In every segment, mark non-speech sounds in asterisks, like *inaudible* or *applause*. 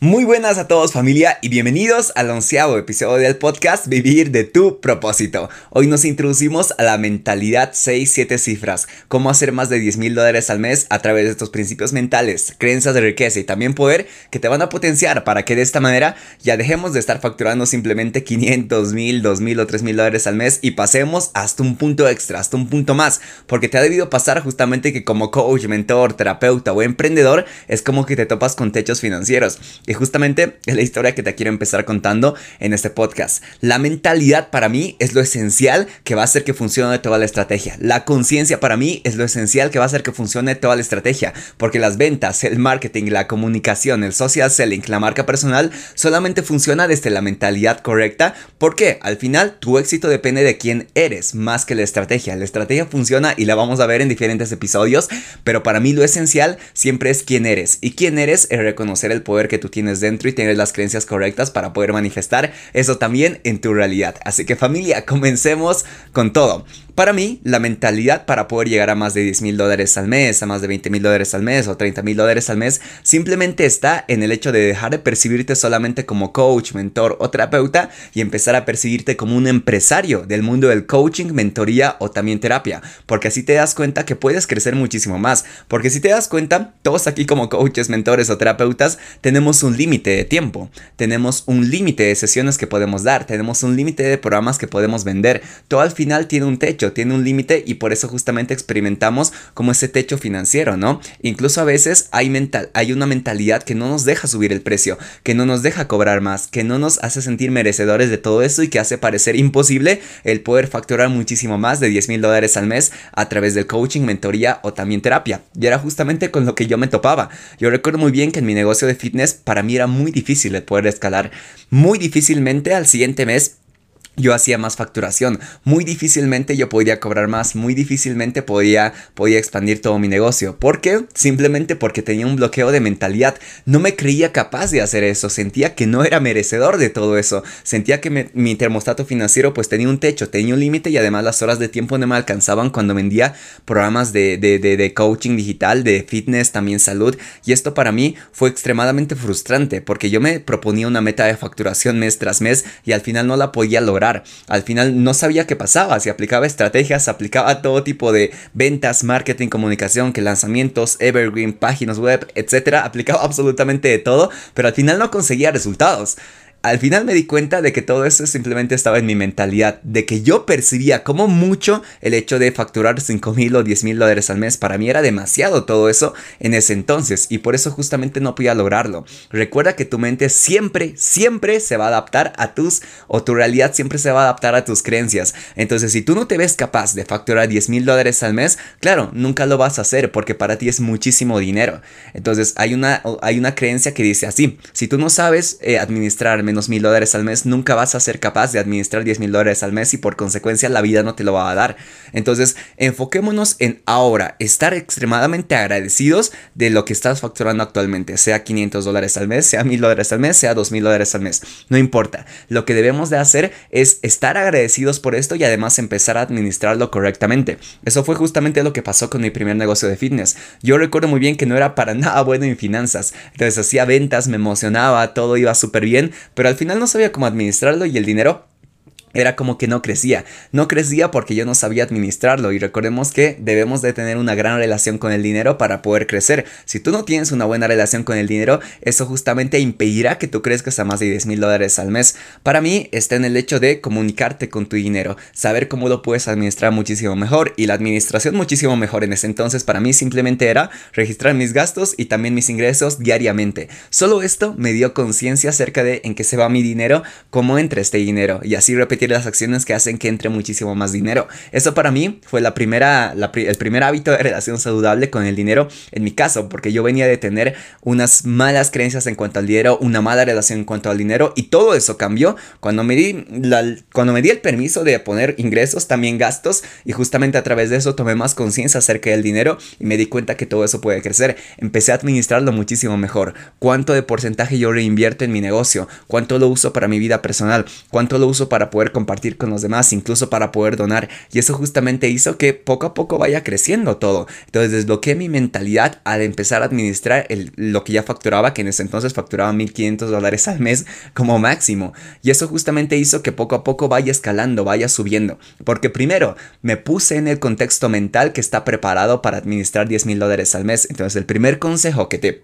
Muy buenas a todos familia y bienvenidos al onceavo episodio del podcast Vivir de tu propósito. Hoy nos introducimos a la mentalidad 6-7 cifras, cómo hacer más de 10 mil dólares al mes a través de estos principios mentales, creencias de riqueza y también poder que te van a potenciar para que de esta manera ya dejemos de estar facturando simplemente 500 mil, 2 mil o 3 mil dólares al mes y pasemos hasta un punto extra, hasta un punto más, porque te ha debido pasar justamente que como coach, mentor, terapeuta o emprendedor es como que te topas con techos financieros y justamente es la historia que te quiero empezar contando en este podcast. La mentalidad para mí es lo esencial que va a hacer que funcione toda la estrategia. La conciencia para mí es lo esencial que va a hacer que funcione toda la estrategia. Porque las ventas, el marketing, la comunicación, el social selling, la marca personal, solamente funciona desde la mentalidad correcta. Porque al final tu éxito depende de quién eres más que la estrategia. La estrategia funciona y la vamos a ver en diferentes episodios. Pero para mí lo esencial siempre es quién eres. Y quién eres es reconocer el poder que tú tienes tienes dentro y tienes las creencias correctas para poder manifestar eso también en tu realidad. Así que familia, comencemos con todo. Para mí, la mentalidad para poder llegar a más de 10 mil dólares al mes, a más de 20 mil dólares al mes o 30 mil dólares al mes, simplemente está en el hecho de dejar de percibirte solamente como coach, mentor o terapeuta y empezar a percibirte como un empresario del mundo del coaching, mentoría o también terapia. Porque así te das cuenta que puedes crecer muchísimo más. Porque si te das cuenta, todos aquí como coaches, mentores o terapeutas tenemos un límite de tiempo, tenemos un límite de sesiones que podemos dar, tenemos un límite de programas que podemos vender. Todo al final tiene un techo tiene un límite y por eso justamente experimentamos como ese techo financiero, ¿no? Incluso a veces hay, mental, hay una mentalidad que no nos deja subir el precio, que no nos deja cobrar más, que no nos hace sentir merecedores de todo eso y que hace parecer imposible el poder facturar muchísimo más de 10 mil dólares al mes a través del coaching, mentoría o también terapia. Y era justamente con lo que yo me topaba. Yo recuerdo muy bien que en mi negocio de fitness para mí era muy difícil el poder escalar. Muy difícilmente al siguiente mes yo hacía más facturación. Muy difícilmente yo podía cobrar más, muy difícilmente podía, podía expandir todo mi negocio. ¿Por qué? Simplemente porque tenía un bloqueo de mentalidad. No me creía capaz de hacer eso, sentía que no era merecedor de todo eso. Sentía que mi termostato financiero pues tenía un techo, tenía un límite y además las horas de tiempo no me alcanzaban cuando vendía programas de, de, de, de coaching digital, de fitness, también salud. Y esto para mí fue extremadamente frustrante porque yo me proponía una meta de facturación mes tras mes y al final no la podía lograr al final no sabía qué pasaba, si aplicaba estrategias, aplicaba todo tipo de ventas, marketing, comunicación, que lanzamientos, evergreen, páginas web, etcétera, aplicaba absolutamente de todo, pero al final no conseguía resultados al final me di cuenta de que todo eso simplemente estaba en mi mentalidad, de que yo percibía como mucho el hecho de facturar 5 mil o 10 mil dólares al mes. Para mí era demasiado todo eso en ese entonces y por eso justamente no podía lograrlo. Recuerda que tu mente siempre, siempre se va a adaptar a tus, o tu realidad siempre se va a adaptar a tus creencias. Entonces si tú no te ves capaz de facturar 10 mil dólares al mes, claro, nunca lo vas a hacer porque para ti es muchísimo dinero. Entonces hay una, hay una creencia que dice así, si tú no sabes eh, administrar menos mil dólares al mes, nunca vas a ser capaz de administrar 10 mil dólares al mes y por consecuencia la vida no te lo va a dar. Entonces, enfoquémonos en ahora, estar extremadamente agradecidos de lo que estás facturando actualmente, sea 500 dólares al mes, sea mil dólares al mes, sea 2 mil dólares al mes, no importa. Lo que debemos de hacer es estar agradecidos por esto y además empezar a administrarlo correctamente. Eso fue justamente lo que pasó con mi primer negocio de fitness. Yo recuerdo muy bien que no era para nada bueno en finanzas, entonces hacía ventas, me emocionaba, todo iba súper bien, pero al final no sabía cómo administrarlo y el dinero era como que no crecía. No crecía porque yo no sabía administrarlo y recordemos que debemos de tener una gran relación con el dinero para poder crecer. Si tú no tienes una buena relación con el dinero, eso justamente impedirá que tú crezcas a más de 10 mil dólares al mes. Para mí está en el hecho de comunicarte con tu dinero, saber cómo lo puedes administrar muchísimo mejor y la administración muchísimo mejor. En ese entonces para mí simplemente era registrar mis gastos y también mis ingresos diariamente. Solo esto me dio conciencia acerca de en qué se va mi dinero, cómo entra este dinero y así repetir las acciones que hacen que entre muchísimo más dinero. Eso para mí fue la primera, el primer hábito de relación saludable con el dinero en mi caso, porque yo venía de tener unas malas creencias en cuanto al dinero, una mala relación en cuanto al dinero y todo eso cambió cuando me di, cuando me di el permiso de poner ingresos, también gastos y justamente a través de eso tomé más conciencia acerca del dinero y me di cuenta que todo eso puede crecer. Empecé a administrarlo muchísimo mejor. ¿Cuánto de porcentaje yo reinvierto en mi negocio? ¿Cuánto lo uso para mi vida personal? ¿Cuánto lo uso para poder compartir con los demás, incluso para poder donar. Y eso justamente hizo que poco a poco vaya creciendo todo. Entonces desbloqueé mi mentalidad al empezar a administrar lo que ya facturaba, que en ese entonces facturaba 1.500 dólares al mes como máximo. Y eso justamente hizo que poco a poco vaya escalando, vaya subiendo. Porque primero me puse en el contexto mental que está preparado para administrar 10 mil dólares al mes. Entonces el primer consejo que te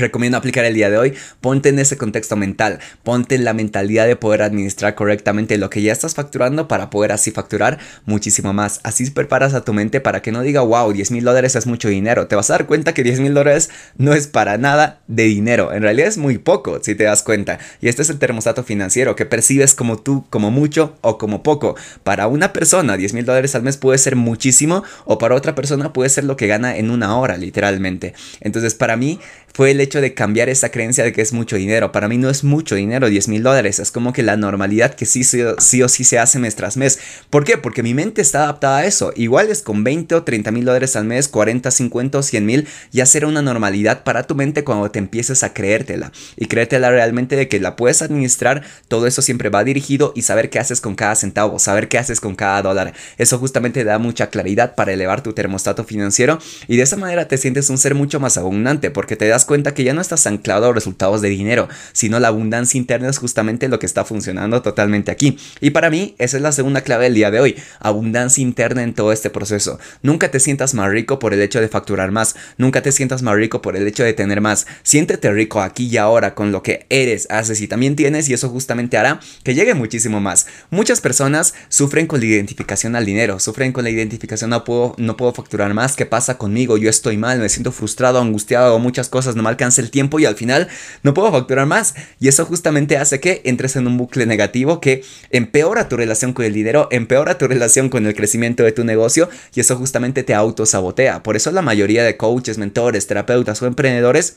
recomiendo aplicar el día de hoy, ponte en ese contexto mental, ponte en la mentalidad de poder administrar correctamente lo que ya estás facturando para poder así facturar muchísimo más. Así preparas a tu mente para que no diga, wow, 10 mil dólares es mucho dinero. Te vas a dar cuenta que 10 mil dólares no es para nada de dinero. En realidad es muy poco, si te das cuenta. Y este es el termostato financiero que percibes como tú, como mucho o como poco. Para una persona, 10 mil dólares al mes puede ser muchísimo o para otra persona puede ser lo que gana en una hora, literalmente. Entonces, para mí fue el hecho de cambiar esa creencia de que es mucho dinero. Para mí no es mucho dinero, 10 mil dólares. Es como que la normalidad que sí, sí, o sí se hace mes tras mes. ¿Por qué? Porque mi mente está adaptada a eso. Igual es con 20 o 30 mil dólares al mes, 40, 50 o 100 mil, ya será una normalidad para tu mente cuando te empieces a creértela. Y creértela realmente de que la puedes administrar, todo eso siempre va dirigido y saber qué haces con cada centavo, saber qué haces con cada dólar. Eso justamente da mucha claridad para elevar tu termostato financiero y de esa manera te sientes un ser mucho más abundante porque te das cuenta que ya no estás anclado a resultados de dinero, sino la abundancia interna es justamente lo que está funcionando totalmente aquí. Y para mí, esa es la segunda clave del día de hoy, abundancia interna en todo este proceso. Nunca te sientas más rico por el hecho de facturar más, nunca te sientas más rico por el hecho de tener más. Siéntete rico aquí y ahora con lo que eres, haces y también tienes y eso justamente hará que llegue muchísimo más. Muchas personas sufren con la identificación al dinero, sufren con la identificación no puedo, no puedo facturar más, ¿qué pasa conmigo? Yo estoy mal, me siento frustrado, angustiado, muchas cosas no me alcanza el tiempo y al final no puedo facturar más. Y eso justamente hace que entres en un bucle negativo que empeora tu relación con el dinero, empeora tu relación con el crecimiento de tu negocio y eso justamente te autosabotea. Por eso la mayoría de coaches, mentores, terapeutas o emprendedores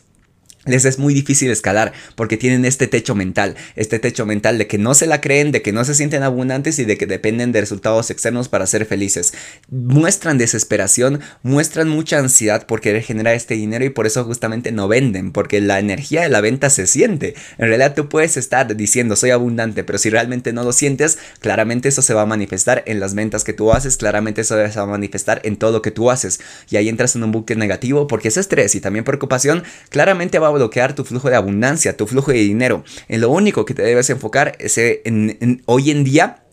les es muy difícil escalar porque tienen este techo mental, este techo mental de que no se la creen, de que no se sienten abundantes y de que dependen de resultados externos para ser felices. Muestran desesperación, muestran mucha ansiedad por querer generar este dinero y por eso justamente no venden, porque la energía de la venta se siente. En realidad tú puedes estar diciendo soy abundante, pero si realmente no lo sientes, claramente eso se va a manifestar en las ventas que tú haces, claramente eso se va a manifestar en todo lo que tú haces y ahí entras en un buque negativo porque ese estrés y también preocupación claramente va a bloquear tu flujo de abundancia, tu flujo de dinero. En lo único que te debes enfocar es en, hoy en día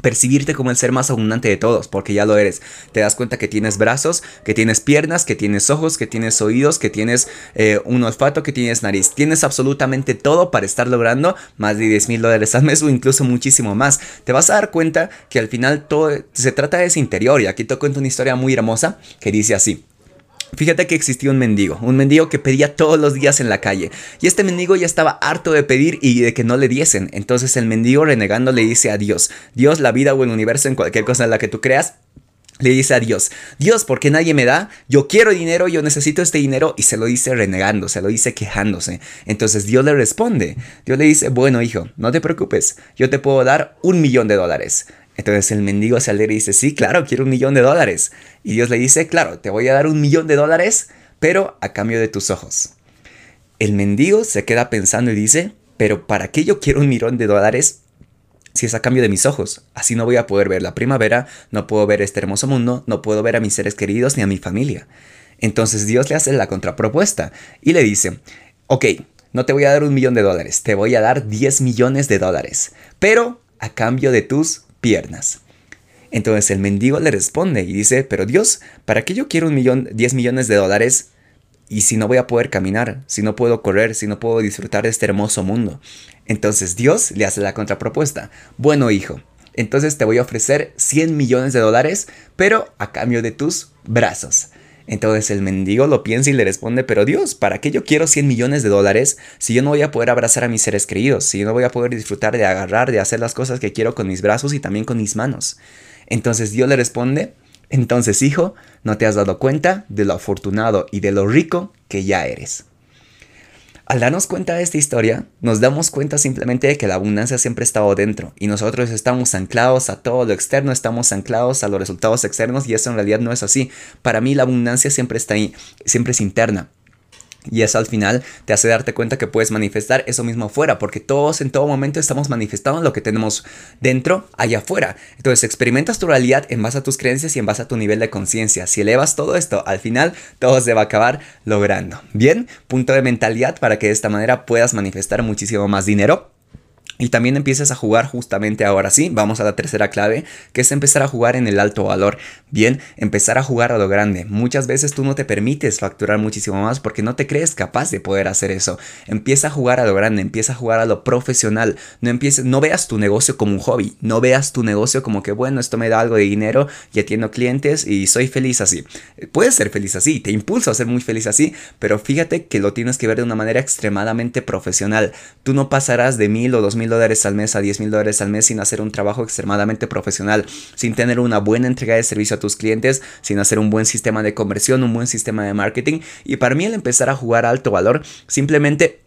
percibirte como el ser más abundante de todos, porque ya lo eres. Te das cuenta que tienes brazos, que tienes piernas, que tienes ojos, que tienes oídos, que tienes eh, un olfato, que tienes nariz. Tienes absolutamente todo para estar logrando más de 10 mil dólares al mes o incluso muchísimo más. Te vas a dar cuenta que al final todo se trata de ese interior. Y aquí te cuento una historia muy hermosa que dice así. Fíjate que existía un mendigo, un mendigo que pedía todos los días en la calle. Y este mendigo ya estaba harto de pedir y de que no le diesen. Entonces el mendigo renegando le dice a Dios, Dios, la vida o el universo, en cualquier cosa en la que tú creas, le dice a Dios, Dios, ¿por qué nadie me da? Yo quiero dinero, yo necesito este dinero y se lo dice renegando, se lo dice quejándose. Entonces Dios le responde, Dios le dice, bueno hijo, no te preocupes, yo te puedo dar un millón de dólares. Entonces el mendigo se alegra y dice, sí, claro, quiero un millón de dólares. Y Dios le dice, claro, te voy a dar un millón de dólares, pero a cambio de tus ojos. El mendigo se queda pensando y dice, pero ¿para qué yo quiero un millón de dólares si es a cambio de mis ojos? Así no voy a poder ver la primavera, no puedo ver este hermoso mundo, no puedo ver a mis seres queridos ni a mi familia. Entonces Dios le hace la contrapropuesta y le dice, ok, no te voy a dar un millón de dólares, te voy a dar 10 millones de dólares, pero a cambio de tus piernas. Entonces el mendigo le responde y dice, pero Dios, ¿para qué yo quiero un millón, 10 millones de dólares y si no voy a poder caminar, si no puedo correr, si no puedo disfrutar de este hermoso mundo? Entonces Dios le hace la contrapropuesta. Bueno, hijo, entonces te voy a ofrecer 100 millones de dólares, pero a cambio de tus brazos. Entonces el mendigo lo piensa y le responde, pero Dios, ¿para qué yo quiero 100 millones de dólares si yo no voy a poder abrazar a mis seres queridos, si yo no voy a poder disfrutar de agarrar, de hacer las cosas que quiero con mis brazos y también con mis manos? Entonces Dios le responde, entonces hijo, no te has dado cuenta de lo afortunado y de lo rico que ya eres. Al darnos cuenta de esta historia, nos damos cuenta simplemente de que la abundancia siempre ha estado dentro y nosotros estamos anclados a todo lo externo, estamos anclados a los resultados externos y eso en realidad no es así. Para mí la abundancia siempre está ahí, siempre es interna. Y eso al final te hace darte cuenta que puedes manifestar eso mismo afuera, porque todos en todo momento estamos manifestando lo que tenemos dentro, allá afuera. Entonces experimentas tu realidad en base a tus creencias y en base a tu nivel de conciencia. Si elevas todo esto, al final todo se va a acabar logrando. Bien, punto de mentalidad para que de esta manera puedas manifestar muchísimo más dinero y también empieces a jugar justamente ahora sí, vamos a la tercera clave, que es empezar a jugar en el alto valor. Bien, empezar a jugar a lo grande. Muchas veces tú no te permites facturar muchísimo más porque no te crees capaz de poder hacer eso. Empieza a jugar a lo grande, empieza a jugar a lo profesional. No empieces, no veas tu negocio como un hobby, no veas tu negocio como que bueno, esto me da algo de dinero y atiendo clientes y soy feliz así. Puedes ser feliz así, te impulso a ser muy feliz así, pero fíjate que lo tienes que ver de una manera extremadamente profesional. Tú no pasarás de mil o dos mil dólares al mes a 10 mil dólares al mes sin hacer un trabajo extremadamente profesional, sin tener una buena entrega de servicio a tus clientes, sin hacer un buen sistema de conversión, un buen sistema de marketing. Y para mí el empezar a jugar alto valor simplemente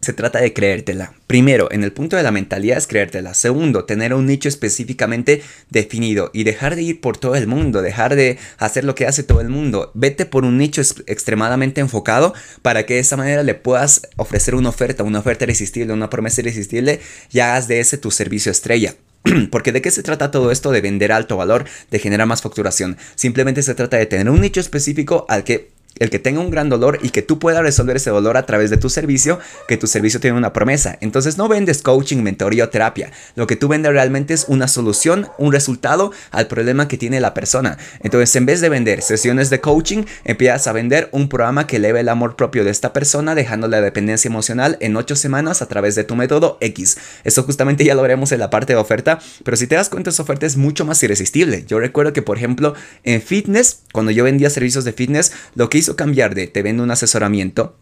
se trata de creértela. Primero, en el punto de la mentalidad es creértela. Segundo, tener un nicho específicamente definido y dejar de ir por todo el mundo, dejar de hacer lo que hace todo el mundo. Vete por un nicho extremadamente enfocado para que de esa manera le puedas ofrecer una oferta, una oferta irresistible, una promesa irresistible y hagas de ese tu servicio estrella. *clears throat* Porque de qué se trata todo esto de vender alto valor, de generar más facturación. Simplemente se trata de tener un nicho específico al que el que tenga un gran dolor y que tú puedas resolver ese dolor a través de tu servicio, que tu servicio tiene una promesa. Entonces no vendes coaching, mentoría o terapia. Lo que tú vendes realmente es una solución, un resultado al problema que tiene la persona. Entonces en vez de vender sesiones de coaching, empiezas a vender un programa que eleve el amor propio de esta persona, dejando la dependencia emocional en 8 semanas a través de tu método X. Eso justamente ya lo veremos en la parte de oferta, pero si te das cuenta, esa oferta es mucho más irresistible. Yo recuerdo que, por ejemplo, en fitness, cuando yo vendía servicios de fitness, lo que hizo cambiar de te vendo un asesoramiento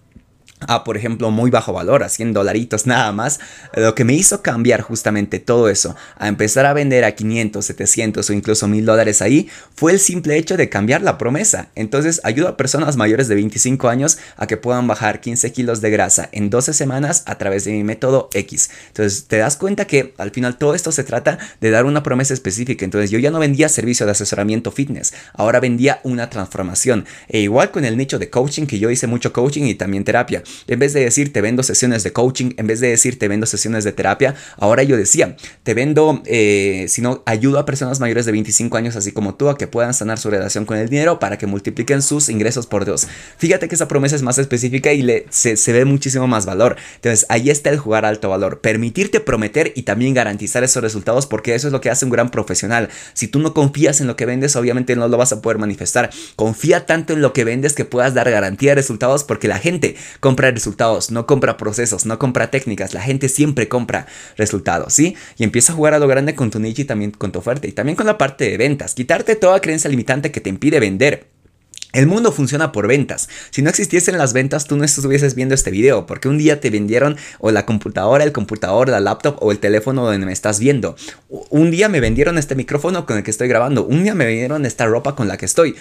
a, por ejemplo, muy bajo valor, a 100 dolaritos nada más, lo que me hizo cambiar justamente todo eso, a empezar a vender a 500, 700 o incluso 1000 dólares ahí, fue el simple hecho de cambiar la promesa. Entonces, ayudo a personas mayores de 25 años a que puedan bajar 15 kilos de grasa en 12 semanas a través de mi método X. Entonces, te das cuenta que al final todo esto se trata de dar una promesa específica. Entonces, yo ya no vendía servicio de asesoramiento fitness, ahora vendía una transformación. E igual con el nicho de coaching, que yo hice mucho coaching y también terapia. En vez de decir te vendo sesiones de coaching, en vez de decir te vendo sesiones de terapia, ahora yo decía te vendo, eh, sino ayudo a personas mayores de 25 años, así como tú, a que puedan sanar su relación con el dinero para que multipliquen sus ingresos por dos. Fíjate que esa promesa es más específica y le, se, se ve muchísimo más valor. Entonces ahí está el jugar alto valor, permitirte prometer y también garantizar esos resultados porque eso es lo que hace un gran profesional. Si tú no confías en lo que vendes, obviamente no lo vas a poder manifestar. Confía tanto en lo que vendes que puedas dar garantía de resultados porque la gente compra resultados, no compra procesos, no compra técnicas. La gente siempre compra resultados, ¿sí? Y empieza a jugar a lo grande con tu nicho y también con tu oferta y también con la parte de ventas. Quitarte toda creencia limitante que te impide vender. El mundo funciona por ventas. Si no existiesen las ventas, tú no estuvieses viendo este video, porque un día te vendieron o la computadora, el computador, la laptop o el teléfono donde me estás viendo. Un día me vendieron este micrófono con el que estoy grabando. Un día me vendieron esta ropa con la que estoy.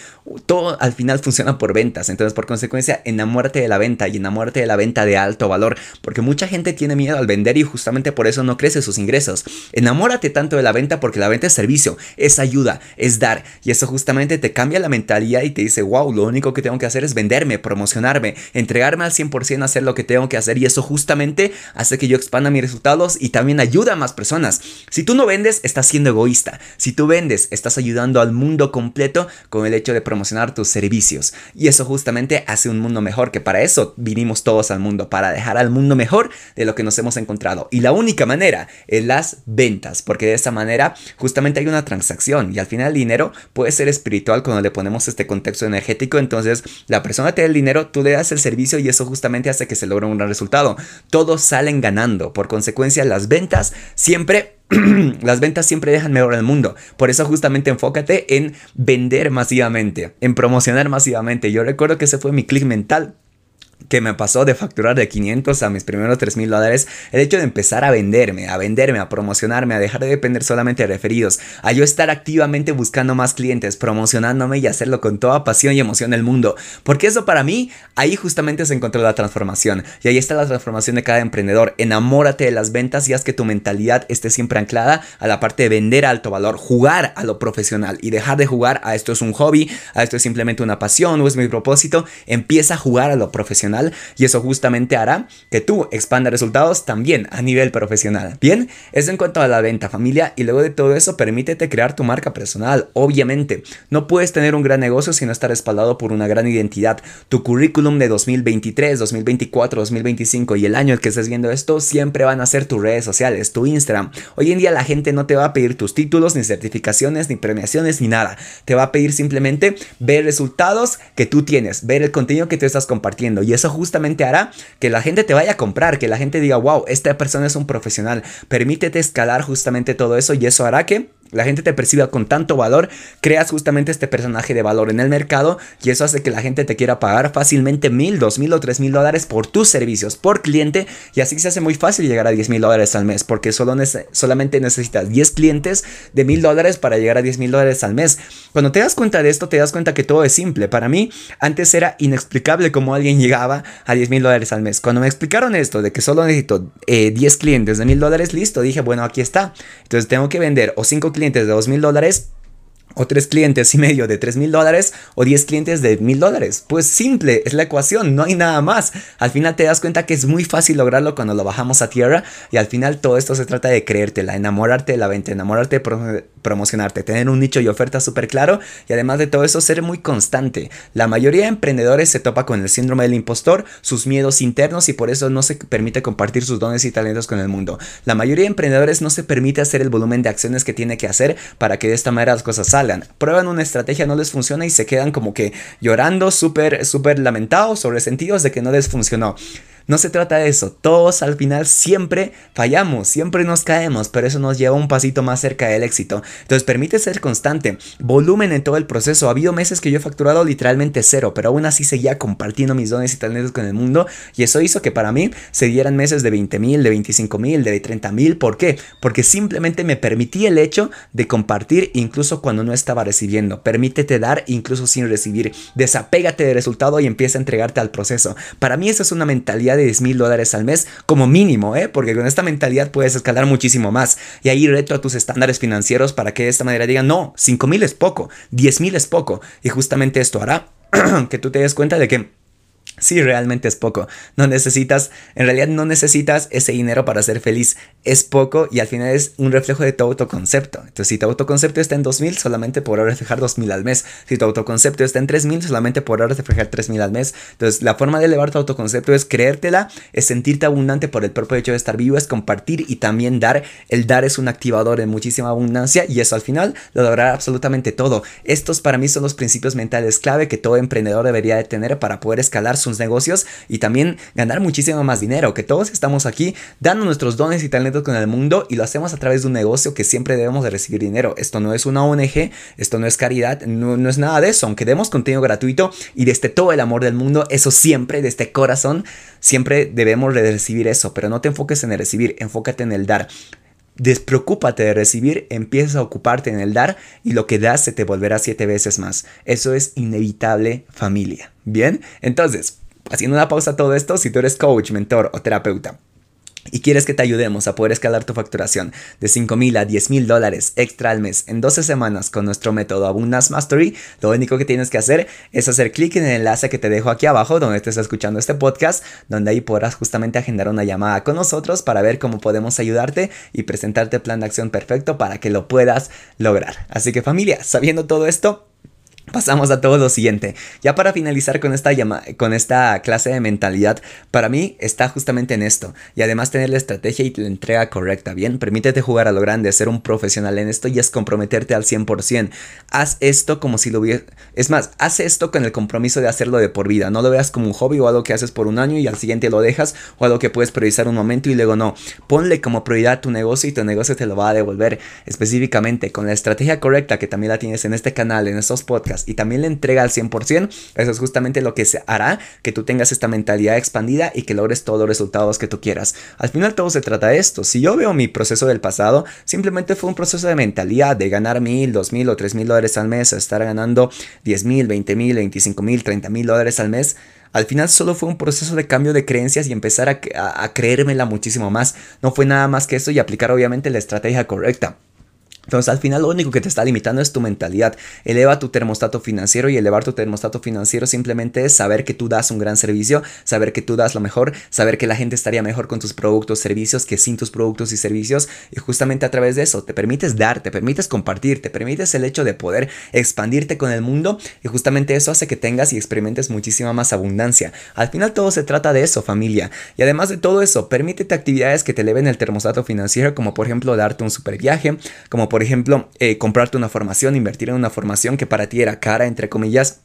Todo al final funciona por ventas. Entonces, por consecuencia, enamórate de la venta y enamórate de la venta de alto valor, porque mucha gente tiene miedo al vender y justamente por eso no crece sus ingresos. Enamórate tanto de la venta porque la venta es servicio, es ayuda, es dar y eso justamente te cambia la mentalidad y te dice, wow, lo único que tengo que hacer es venderme, promocionarme, entregarme al 100% a hacer lo que tengo que hacer y eso justamente hace que yo expanda mis resultados y también ayuda a más personas. Si tú no vendes, estás siendo egoísta. Si tú vendes, estás ayudando al mundo completo con el hecho de promocionar tus servicios. Y eso justamente hace un mundo mejor, que para eso vinimos todos al mundo, para dejar al mundo mejor de lo que nos hemos encontrado. Y la única manera es las ventas, porque de esa manera justamente hay una transacción y al final el dinero puede ser espiritual cuando le ponemos este contexto energético entonces la persona te da el dinero, tú le das el servicio y eso justamente hace que se logre un gran resultado. Todos salen ganando, por consecuencia las ventas siempre *clears throat* las ventas siempre dejan mejor al mundo. Por eso justamente enfócate en vender masivamente, en promocionar masivamente. Yo recuerdo que ese fue mi clic mental que me pasó de facturar de 500 a mis primeros 3 mil dólares, el hecho de empezar a venderme, a venderme, a promocionarme, a dejar de depender solamente de referidos, a yo estar activamente buscando más clientes, promocionándome y hacerlo con toda pasión y emoción del mundo. Porque eso para mí, ahí justamente se encontró la transformación. Y ahí está la transformación de cada emprendedor. Enamórate de las ventas y haz que tu mentalidad esté siempre anclada a la parte de vender a alto valor, jugar a lo profesional y dejar de jugar a esto es un hobby, a esto es simplemente una pasión o es mi propósito. Empieza a jugar a lo profesional profesional y eso justamente hará que tú expandas resultados también a nivel profesional. Bien, eso en cuanto a la venta familia y luego de todo eso permítete crear tu marca personal. Obviamente, no puedes tener un gran negocio si no está respaldado por una gran identidad. Tu currículum de 2023, 2024, 2025 y el año que estés viendo esto siempre van a ser tus redes sociales, tu Instagram. Hoy en día la gente no te va a pedir tus títulos, ni certificaciones, ni premiaciones, ni nada. Te va a pedir simplemente ver resultados que tú tienes, ver el contenido que tú estás compartiendo y eso justamente hará que la gente te vaya a comprar, que la gente diga, wow, esta persona es un profesional. Permítete escalar justamente todo eso y eso hará que la gente te perciba con tanto valor, creas justamente este personaje de valor en el mercado y eso hace que la gente te quiera pagar fácilmente mil, dos mil o tres mil dólares por tus servicios, por cliente y así se hace muy fácil llegar a diez mil dólares al mes porque solo solamente necesitas 10 clientes de mil dólares para llegar a diez mil dólares al mes. Cuando te das cuenta de esto te das cuenta que todo es simple. Para mí antes era inexplicable cómo alguien llegaba a diez mil dólares al mes. Cuando me explicaron esto de que solo necesito eh, 10 clientes de mil dólares, listo, dije bueno aquí está. Entonces tengo que vender o 5 clientes de dos mil dólares o tres clientes y medio de tres mil dólares o 10 clientes de mil dólares. Pues simple, es la ecuación, no hay nada más. Al final te das cuenta que es muy fácil lograrlo cuando lo bajamos a tierra y al final todo esto se trata de creértela, enamorarte de la venta, enamorarte de promocionarte, tener un nicho y oferta súper claro y además de todo eso ser muy constante. La mayoría de emprendedores se topa con el síndrome del impostor, sus miedos internos y por eso no se permite compartir sus dones y talentos con el mundo. La mayoría de emprendedores no se permite hacer el volumen de acciones que tiene que hacer para que de esta manera las cosas salgan Prueban una estrategia, no les funciona y se quedan como que llorando, súper, súper lamentados sobre sentidos de que no les funcionó. No se trata de eso. Todos al final siempre fallamos, siempre nos caemos, pero eso nos lleva un pasito más cerca del éxito. Entonces permite ser constante. Volumen en todo el proceso. Ha habido meses que yo he facturado literalmente cero, pero aún así seguía compartiendo mis dones y talentos con el mundo. Y eso hizo que para mí se dieran meses de 20 mil, de 25 mil, de 30 mil. ¿Por qué? Porque simplemente me permití el hecho de compartir incluso cuando no estaba recibiendo. Permítete dar incluso sin recibir. Desapégate del resultado y empieza a entregarte al proceso. Para mí eso es una mentalidad de 10 mil dólares al mes como mínimo, ¿eh? Porque con esta mentalidad puedes escalar muchísimo más. Y ahí reto a tus estándares financieros para que de esta manera digan, no, 5 mil es poco, 10 mil es poco. Y justamente esto hará *clears throat* que tú te des cuenta de que Sí, realmente es poco. No necesitas, en realidad no necesitas ese dinero para ser feliz. Es poco y al final es un reflejo de tu autoconcepto. Entonces, si tu autoconcepto está en 2000, solamente podrás reflejar 2000 al mes. Si tu autoconcepto está en 3000, solamente podrás reflejar 3000 al mes. Entonces, la forma de elevar tu autoconcepto es creértela, es sentirte abundante por el propio hecho de estar vivo, es compartir y también dar. El dar es un activador de muchísima abundancia y eso al final lo logrará absolutamente todo. Estos para mí son los principios mentales clave que todo emprendedor debería de tener para poder escalar su negocios y también ganar muchísimo más dinero, que todos estamos aquí dando nuestros dones y talentos con el mundo y lo hacemos a través de un negocio que siempre debemos de recibir dinero. Esto no es una ONG, esto no es caridad, no, no es nada de eso, aunque demos contenido gratuito y desde todo el amor del mundo, eso siempre, desde corazón, siempre debemos de recibir eso, pero no te enfoques en el recibir, enfócate en el dar. Despreocúpate de recibir, empieza a ocuparte en el dar y lo que das se te volverá siete veces más. Eso es inevitable familia. Bien, entonces, haciendo una pausa a todo esto, si tú eres coach, mentor o terapeuta, y quieres que te ayudemos a poder escalar tu facturación de 5 mil a 10 mil dólares extra al mes en 12 semanas con nuestro método Abundance Mastery, lo único que tienes que hacer es hacer clic en el enlace que te dejo aquí abajo donde estés escuchando este podcast, donde ahí podrás justamente agendar una llamada con nosotros para ver cómo podemos ayudarte y presentarte el plan de acción perfecto para que lo puedas lograr. Así que familia, sabiendo todo esto, Pasamos a todo lo siguiente. Ya para finalizar con esta, llama con esta clase de mentalidad, para mí está justamente en esto. Y además tener la estrategia y la entrega correcta, ¿bien? Permítete jugar a lo grande, ser un profesional en esto y es comprometerte al 100%. Haz esto como si lo hubiera... Es más, haz esto con el compromiso de hacerlo de por vida. No lo veas como un hobby o algo que haces por un año y al siguiente lo dejas o algo que puedes priorizar un momento y luego no. Ponle como prioridad tu negocio y tu negocio te lo va a devolver específicamente con la estrategia correcta que también la tienes en este canal, en estos podcasts y también le entrega al 100%, eso es justamente lo que se hará que tú tengas esta mentalidad expandida y que logres todos los resultados que tú quieras. Al final todo se trata de esto. Si yo veo mi proceso del pasado, simplemente fue un proceso de mentalidad de ganar mil, dos mil o tres mil dólares al mes, estar ganando diez mil, veinte mil, veinticinco mil, treinta mil dólares al mes. Al final solo fue un proceso de cambio de creencias y empezar a, a creérmela muchísimo más. No fue nada más que eso y aplicar obviamente la estrategia correcta. Entonces al final lo único que te está limitando es tu mentalidad. Eleva tu termostato financiero y elevar tu termostato financiero simplemente es saber que tú das un gran servicio, saber que tú das lo mejor, saber que la gente estaría mejor con tus productos, servicios que sin tus productos y servicios. Y justamente a través de eso te permites dar, te permites compartir, te permites el hecho de poder expandirte con el mundo y justamente eso hace que tengas y experimentes muchísima más abundancia. Al final todo se trata de eso, familia. Y además de todo eso, permítete actividades que te eleven el termostato financiero, como por ejemplo darte un super viaje, como por por ejemplo, eh, comprarte una formación, invertir en una formación que para ti era cara, entre comillas,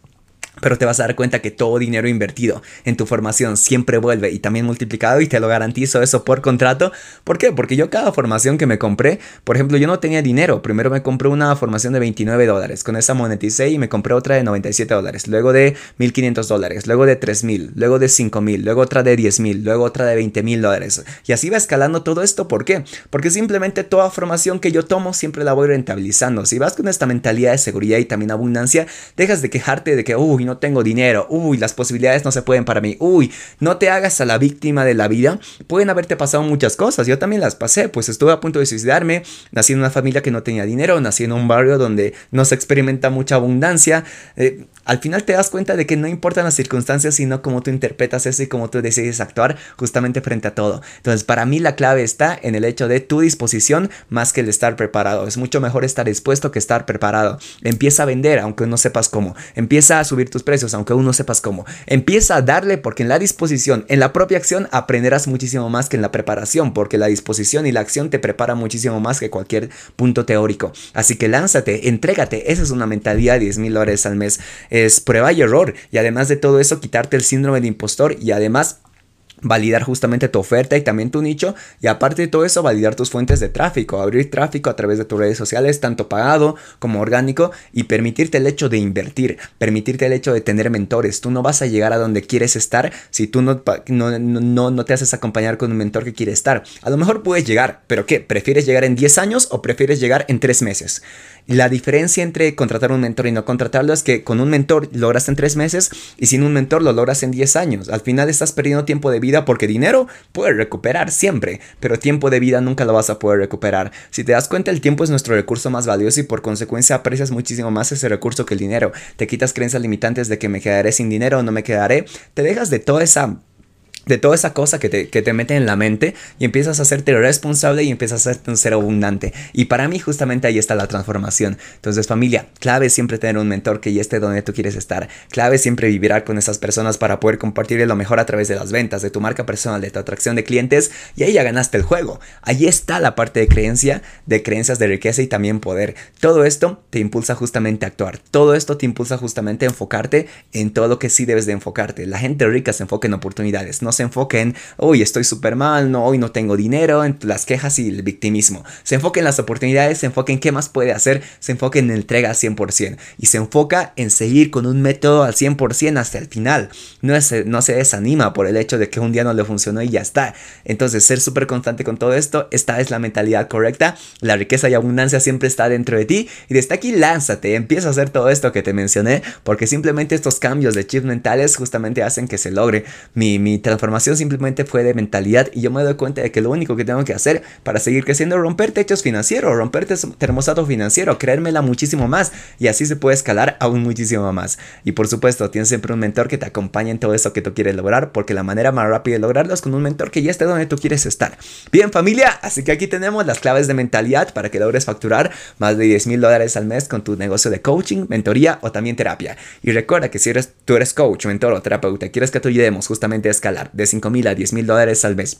pero te vas a dar cuenta que todo dinero invertido en tu formación siempre vuelve y también multiplicado y te lo garantizo eso por contrato. ¿Por qué? Porque yo cada formación que me compré, por ejemplo, yo no tenía dinero. Primero me compré una formación de 29 dólares. Con esa moneticé y me compré otra de 97 dólares. Luego de 1500 dólares. Luego de 3000. Luego de 5000. Luego otra de 10000. Luego otra de 20 mil dólares. Y así va escalando todo esto. ¿Por qué? Porque simplemente toda formación que yo tomo siempre la voy rentabilizando. Si vas con esta mentalidad de seguridad y también abundancia, dejas de quejarte de que, uy, no tengo dinero, uy, las posibilidades no se pueden para mí, uy, no te hagas a la víctima de la vida. Pueden haberte pasado muchas cosas, yo también las pasé, pues estuve a punto de suicidarme, nací en una familia que no tenía dinero, nací en un barrio donde no se experimenta mucha abundancia. Eh, al final te das cuenta de que no importan las circunstancias, sino cómo tú interpretas eso y cómo tú decides actuar justamente frente a todo. Entonces, para mí la clave está en el hecho de tu disposición más que el estar preparado. Es mucho mejor estar dispuesto que estar preparado. Empieza a vender aunque no sepas cómo. Empieza a subir tus precios aunque aún no sepas cómo. Empieza a darle porque en la disposición, en la propia acción, aprenderás muchísimo más que en la preparación, porque la disposición y la acción te prepara muchísimo más que cualquier punto teórico. Así que lánzate, entrégate. Esa es una mentalidad de 10 mil dólares al mes es prueba y error. Y además de todo eso, quitarte el síndrome de impostor y además validar justamente tu oferta y también tu nicho y aparte de todo eso validar tus fuentes de tráfico, abrir tráfico a través de tus redes sociales, tanto pagado como orgánico y permitirte el hecho de invertir, permitirte el hecho de tener mentores. Tú no vas a llegar a donde quieres estar si tú no, no, no, no te haces acompañar con un mentor que quiere estar. A lo mejor puedes llegar, pero ¿qué? ¿Prefieres llegar en 10 años o prefieres llegar en 3 meses? La diferencia entre contratar un mentor y no contratarlo es que con un mentor logras en tres meses y sin un mentor lo logras en 10 años. Al final estás perdiendo tiempo de vida porque dinero puedes recuperar siempre, pero tiempo de vida nunca lo vas a poder recuperar. Si te das cuenta, el tiempo es nuestro recurso más valioso y por consecuencia aprecias muchísimo más ese recurso que el dinero. Te quitas creencias limitantes de que me quedaré sin dinero o no me quedaré. Te dejas de toda esa de toda esa cosa que te, que te mete en la mente y empiezas a hacerte responsable y empiezas a hacerte un ser abundante. Y para mí justamente ahí está la transformación. Entonces familia, clave siempre tener un mentor que ya esté donde tú quieres estar. Clave siempre vibrar con esas personas para poder compartir lo mejor a través de las ventas, de tu marca personal, de tu atracción de clientes y ahí ya ganaste el juego. Ahí está la parte de creencia, de creencias de riqueza y también poder. Todo esto te impulsa justamente a actuar. Todo esto te impulsa justamente a enfocarte en todo lo que sí debes de enfocarte. La gente rica se enfoca en oportunidades, no se enfoque en, uy, estoy súper mal, no, hoy no tengo dinero, en las quejas y el victimismo. Se enfoque en las oportunidades, se enfoque en qué más puede hacer, se enfoque en entrega al 100% y se enfoca en seguir con un método al 100% hasta el final. No, no se desanima por el hecho de que un día no le funcionó y ya está. Entonces, ser súper constante con todo esto, esta es la mentalidad correcta. La riqueza y abundancia siempre está dentro de ti y desde aquí lánzate, empieza a hacer todo esto que te mencioné porque simplemente estos cambios de chips mentales justamente hacen que se logre mi, mi transformación transformación simplemente fue de mentalidad y yo me doy cuenta de que lo único que tengo que hacer para seguir creciendo es romper techos financieros, romper termostato financiero, creérmela muchísimo más y así se puede escalar aún muchísimo más. Y por supuesto, tienes siempre un mentor que te acompañe en todo eso que tú quieres lograr porque la manera más rápida de lograrlo es con un mentor que ya esté donde tú quieres estar. Bien familia, así que aquí tenemos las claves de mentalidad para que logres facturar más de 10 mil dólares al mes con tu negocio de coaching, mentoría o también terapia. Y recuerda que si eres, tú eres coach, mentor o terapeuta, quieres que te ayudemos justamente a escalar de 5 mil a 10 mil dólares al mes.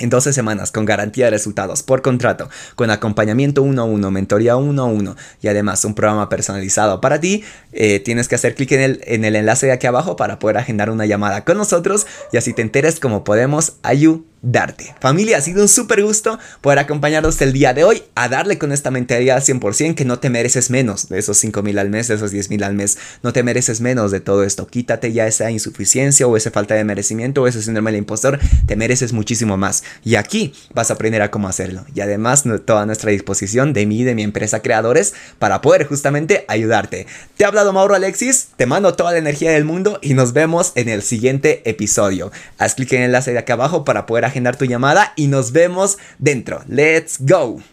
En 12 semanas, con garantía de resultados, por contrato, con acompañamiento 1 a 1, mentoría 1 a 1 y además un programa personalizado para ti, eh, tienes que hacer clic en el, en el enlace de aquí abajo para poder agendar una llamada con nosotros y así te enteres cómo podemos ayudar darte. Familia, ha sido un súper gusto poder acompañarnos el día de hoy a darle con esta mentalidad 100% que no te mereces menos de esos 5 mil al mes, de esos 10 mil al mes. No te mereces menos de todo esto. Quítate ya esa insuficiencia o esa falta de merecimiento o ese síndrome del impostor. Te mereces muchísimo más. Y aquí vas a aprender a cómo hacerlo. Y además toda nuestra disposición de mí, de mi empresa Creadores, para poder justamente ayudarte. Te ha hablado Mauro Alexis, te mando toda la energía del mundo y nos vemos en el siguiente episodio. Haz clic en el enlace de acá abajo para poder agendar tu llamada y nos vemos dentro. ¡Let's go!